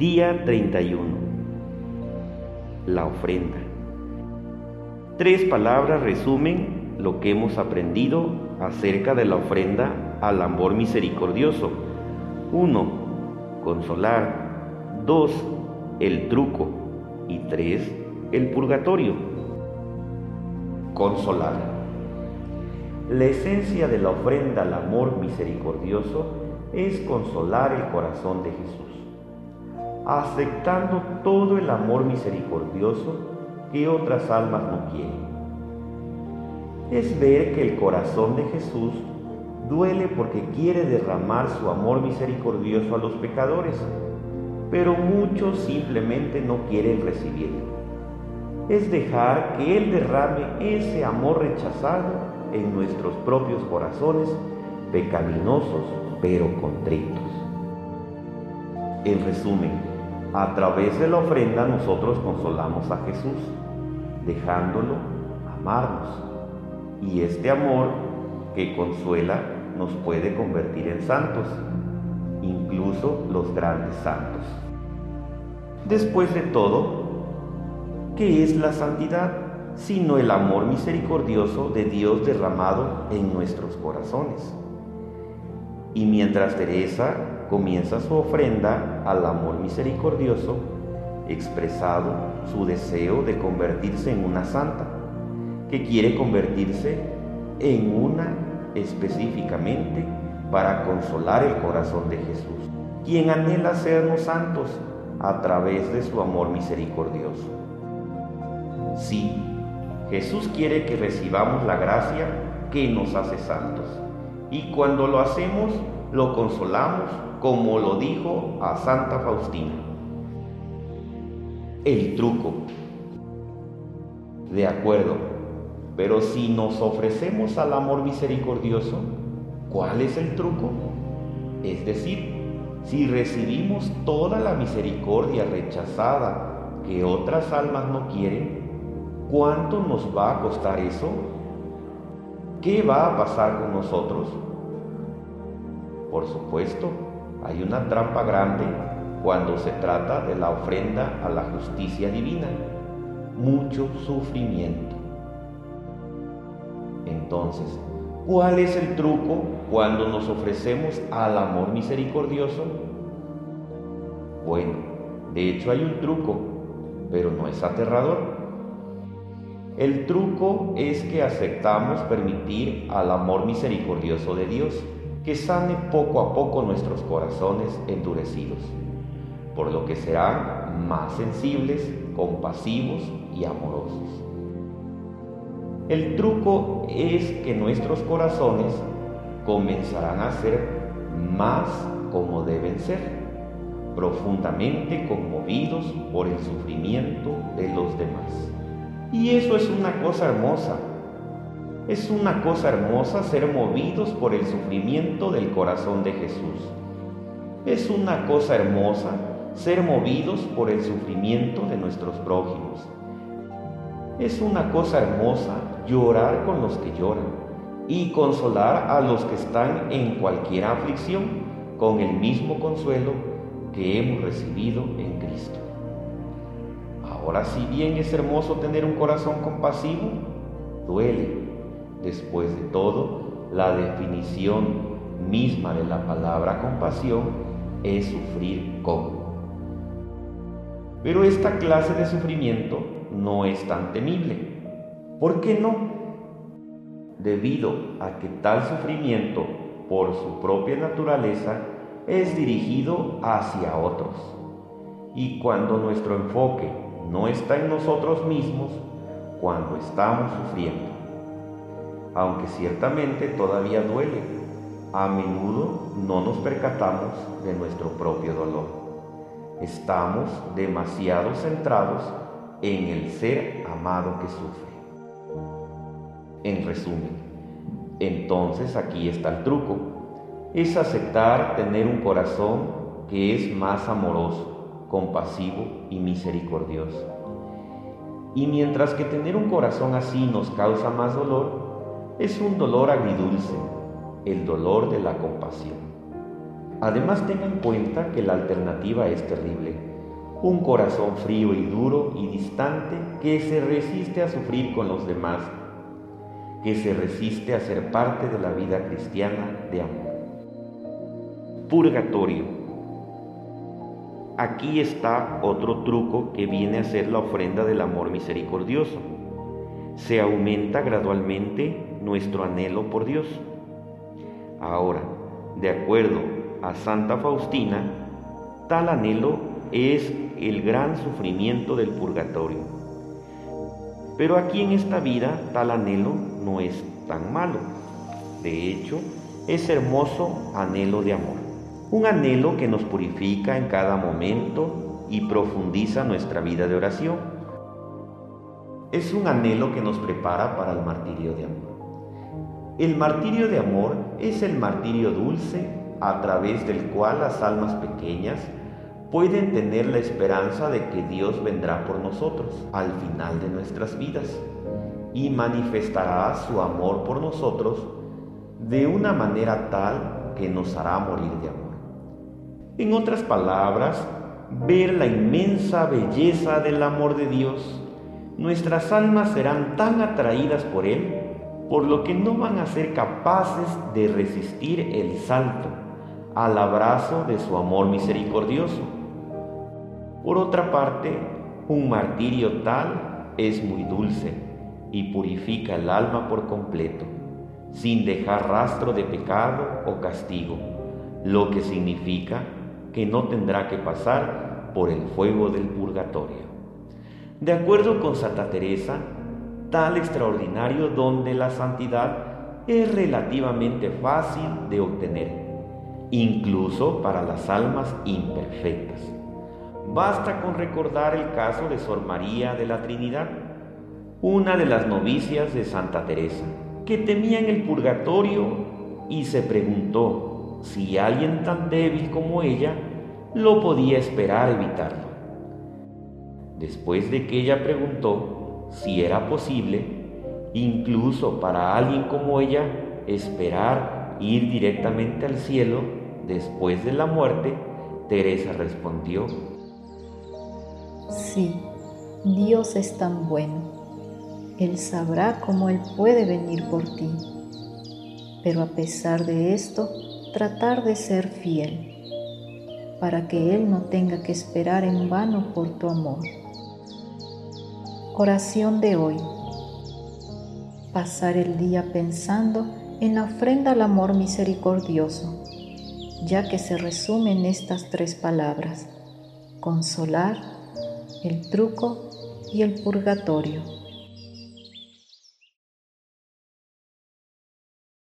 Día 31. La ofrenda. Tres palabras resumen lo que hemos aprendido acerca de la ofrenda al amor misericordioso. 1. Consolar. 2. El truco. Y 3. El purgatorio. Consolar. La esencia de la ofrenda al amor misericordioso es consolar el corazón de Jesús, aceptando todo el amor misericordioso que otras almas no quieren. Es ver que el corazón de Jesús duele porque quiere derramar su amor misericordioso a los pecadores, pero muchos simplemente no quieren recibirlo. Es dejar que Él derrame ese amor rechazado en nuestros propios corazones pecaminosos pero contritos. En resumen, a través de la ofrenda nosotros consolamos a Jesús, dejándolo amarnos. Y este amor que consuela nos puede convertir en santos, incluso los grandes santos. Después de todo, ¿qué es la santidad? sino el amor misericordioso de Dios derramado en nuestros corazones. Y mientras Teresa comienza su ofrenda al amor misericordioso, expresado su deseo de convertirse en una santa, que quiere convertirse en una específicamente para consolar el corazón de Jesús, quien anhela sernos santos a través de su amor misericordioso. Sí, Jesús quiere que recibamos la gracia que nos hace santos. Y cuando lo hacemos, lo consolamos como lo dijo a Santa Faustina. El truco. De acuerdo, pero si nos ofrecemos al amor misericordioso, ¿cuál es el truco? Es decir, si recibimos toda la misericordia rechazada que otras almas no quieren, ¿Cuánto nos va a costar eso? ¿Qué va a pasar con nosotros? Por supuesto, hay una trampa grande cuando se trata de la ofrenda a la justicia divina. Mucho sufrimiento. Entonces, ¿cuál es el truco cuando nos ofrecemos al amor misericordioso? Bueno, de hecho hay un truco, pero no es aterrador. El truco es que aceptamos permitir al amor misericordioso de Dios que sane poco a poco nuestros corazones endurecidos, por lo que serán más sensibles, compasivos y amorosos. El truco es que nuestros corazones comenzarán a ser más como deben ser, profundamente conmovidos por el sufrimiento de los demás. Y eso es una cosa hermosa. Es una cosa hermosa ser movidos por el sufrimiento del corazón de Jesús. Es una cosa hermosa ser movidos por el sufrimiento de nuestros prójimos. Es una cosa hermosa llorar con los que lloran y consolar a los que están en cualquier aflicción con el mismo consuelo que hemos recibido en Cristo. Ahora, si bien es hermoso tener un corazón compasivo, duele. Después de todo, la definición misma de la palabra compasión es sufrir con. Pero esta clase de sufrimiento no es tan temible. ¿Por qué no? Debido a que tal sufrimiento, por su propia naturaleza, es dirigido hacia otros. Y cuando nuestro enfoque no está en nosotros mismos cuando estamos sufriendo. Aunque ciertamente todavía duele, a menudo no nos percatamos de nuestro propio dolor. Estamos demasiado centrados en el ser amado que sufre. En resumen, entonces aquí está el truco. Es aceptar tener un corazón que es más amoroso, compasivo y misericordioso. Y mientras que tener un corazón así nos causa más dolor, es un dolor agridulce, el dolor de la compasión. Además tenga en cuenta que la alternativa es terrible, un corazón frío y duro y distante que se resiste a sufrir con los demás, que se resiste a ser parte de la vida cristiana de amor. Purgatorio. Aquí está otro truco que viene a ser la ofrenda del amor misericordioso. Se aumenta gradualmente nuestro anhelo por Dios. Ahora, de acuerdo a Santa Faustina, tal anhelo es el gran sufrimiento del purgatorio. Pero aquí en esta vida tal anhelo no es tan malo. De hecho, es hermoso anhelo de amor. Un anhelo que nos purifica en cada momento y profundiza nuestra vida de oración. Es un anhelo que nos prepara para el martirio de amor. El martirio de amor es el martirio dulce a través del cual las almas pequeñas pueden tener la esperanza de que Dios vendrá por nosotros al final de nuestras vidas y manifestará su amor por nosotros de una manera tal que nos hará morir de amor. En otras palabras, ver la inmensa belleza del amor de Dios, nuestras almas serán tan atraídas por Él, por lo que no van a ser capaces de resistir el salto al abrazo de su amor misericordioso por otra parte, un martirio tal es muy dulce y purifica el alma por completo, sin dejar rastro de pecado o castigo, lo que significa que no tendrá que pasar por el fuego del purgatorio. De acuerdo con Santa Teresa, tal extraordinario don de la santidad es relativamente fácil de obtener, incluso para las almas imperfectas. Basta con recordar el caso de Sor María de la Trinidad, una de las novicias de Santa Teresa, que temía en el purgatorio y se preguntó si alguien tan débil como ella lo podía esperar evitarlo. Después de que ella preguntó si era posible, incluso para alguien como ella, esperar ir directamente al cielo después de la muerte, Teresa respondió, Sí, Dios es tan bueno. Él sabrá cómo Él puede venir por ti. Pero a pesar de esto, tratar de ser fiel, para que Él no tenga que esperar en vano por tu amor. Oración de hoy. Pasar el día pensando en la ofrenda al amor misericordioso, ya que se resume en estas tres palabras, consolar, el truco y el purgatorio.